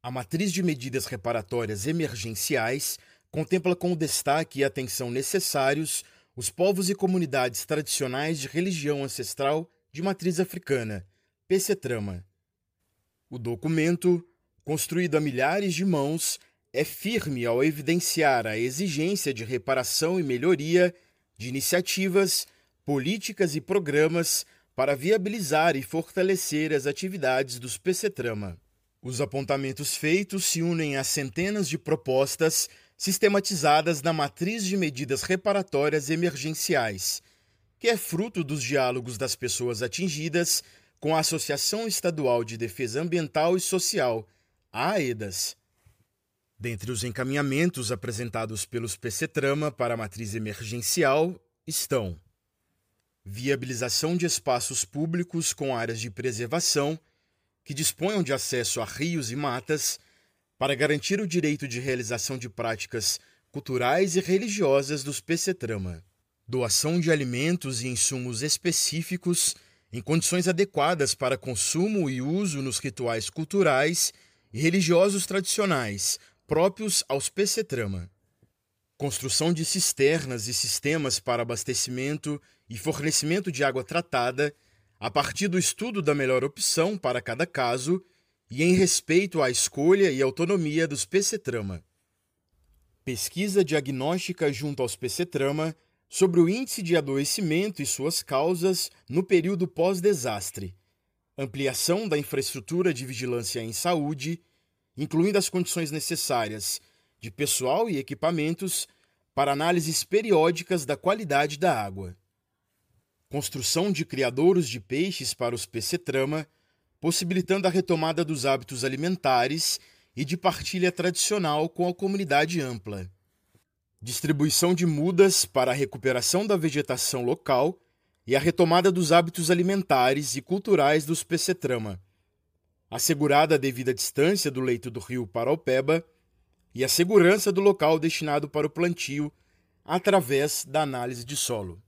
A matriz de medidas reparatórias emergenciais contempla com destaque e atenção necessários os povos e comunidades tradicionais de religião ancestral de matriz africana, PCTRAMA. O documento, construído a milhares de mãos, é firme ao evidenciar a exigência de reparação e melhoria de iniciativas, políticas e programas para viabilizar e fortalecer as atividades dos PCTRAMA. Os apontamentos feitos se unem a centenas de propostas sistematizadas na matriz de medidas reparatórias emergenciais, que é fruto dos diálogos das pessoas atingidas com a Associação Estadual de Defesa Ambiental e Social, a AEDAS. Dentre os encaminhamentos apresentados pelos PCTRAMA para a matriz emergencial estão viabilização de espaços públicos com áreas de preservação que disponham de acesso a rios e matas para garantir o direito de realização de práticas culturais e religiosas dos PCTRAMA. Doação de alimentos e insumos específicos em condições adequadas para consumo e uso nos rituais culturais e religiosos tradicionais próprios aos PCTRAMA construção de cisternas e sistemas para abastecimento e fornecimento de água tratada, a partir do estudo da melhor opção para cada caso e em respeito à escolha e autonomia dos PC-Trama. Pesquisa diagnóstica junto aos PC-Trama sobre o índice de adoecimento e suas causas no período pós-desastre. Ampliação da infraestrutura de vigilância em saúde, incluindo as condições necessárias de pessoal e equipamentos para análises periódicas da qualidade da água. Construção de criadouros de peixes para os PC-trama, possibilitando a retomada dos hábitos alimentares e de partilha tradicional com a comunidade ampla. Distribuição de mudas para a recuperação da vegetação local e a retomada dos hábitos alimentares e culturais dos PC-trama. Assegurada a devida distância do leito do rio Paraupeba e a segurança do local destinado para o plantio através da análise de solo.